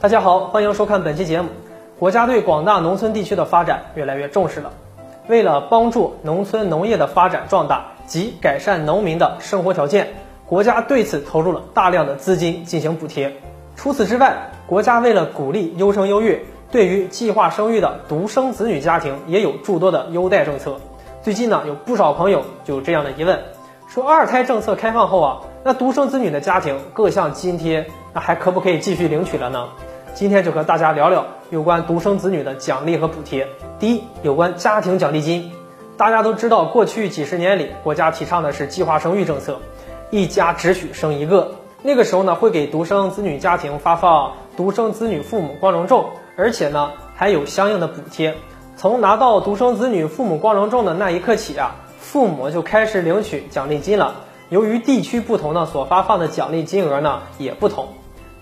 大家好，欢迎收看本期节目。国家对广大农村地区的发展越来越重视了。为了帮助农村农业的发展壮大及改善农民的生活条件，国家对此投入了大量的资金进行补贴。除此之外，国家为了鼓励优生优育，对于计划生育的独生子女家庭也有诸多的优待政策。最近呢，有不少朋友就有这样的疑问，说二胎政策开放后啊，那独生子女的家庭各项津贴，那还可不可以继续领取了呢？今天就和大家聊聊有关独生子女的奖励和补贴。第一，有关家庭奖励金。大家都知道，过去几十年里，国家提倡的是计划生育政策，一家只许生一个。那个时候呢，会给独生子女家庭发放独生子女父母光荣证，而且呢，还有相应的补贴。从拿到独生子女父母光荣证的那一刻起啊，父母就开始领取奖励金了。由于地区不同呢，所发放的奖励金额呢也不同。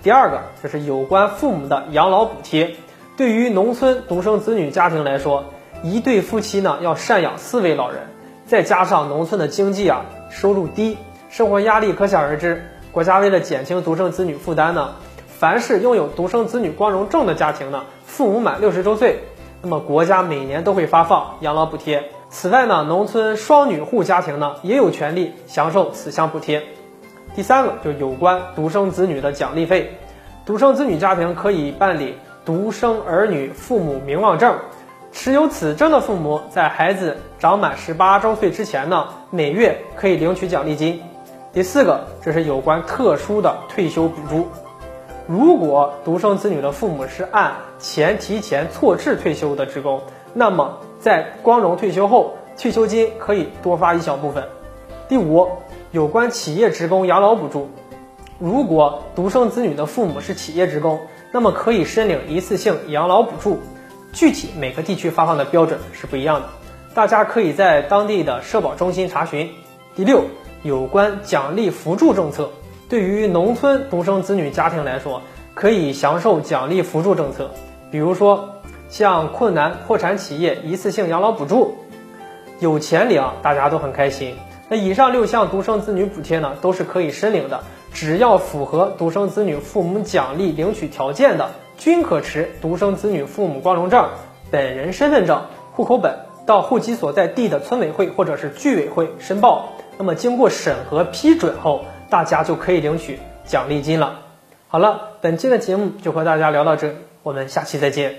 第二个就是有关父母的养老补贴。对于农村独生子女家庭来说，一对夫妻呢要赡养四位老人，再加上农村的经济啊收入低，生活压力可想而知。国家为了减轻独生子女负担呢，凡是拥有独生子女光荣证的家庭呢，父母满六十周岁，那么国家每年都会发放养老补贴。此外呢，农村双女户家庭呢也有权利享受此项补贴。第三个就有关独生子女的奖励费，独生子女家庭可以办理独生儿女父母名望证，持有此证的父母在孩子长满十八周岁之前呢，每月可以领取奖励金。第四个，这是有关特殊的退休补助，如果独生子女的父母是按前提前错置退休的职工，那么在光荣退休后，退休金可以多发一小部分。第五。有关企业职工养老补助，如果独生子女的父母是企业职工，那么可以申领一次性养老补助。具体每个地区发放的标准是不一样的，大家可以在当地的社保中心查询。第六，有关奖励扶助政策，对于农村独生子女家庭来说，可以享受奖励扶助政策，比如说像困难破产企业一次性养老补助，有钱领，大家都很开心。那以上六项独生子女补贴呢，都是可以申领的，只要符合独生子女父母奖励领取条件的，均可持独生子女父母光荣证、本人身份证、户口本，到户籍所在地的村委会或者是居委会申报。那么经过审核批准后，大家就可以领取奖励金了。好了，本期的节目就和大家聊到这里，我们下期再见。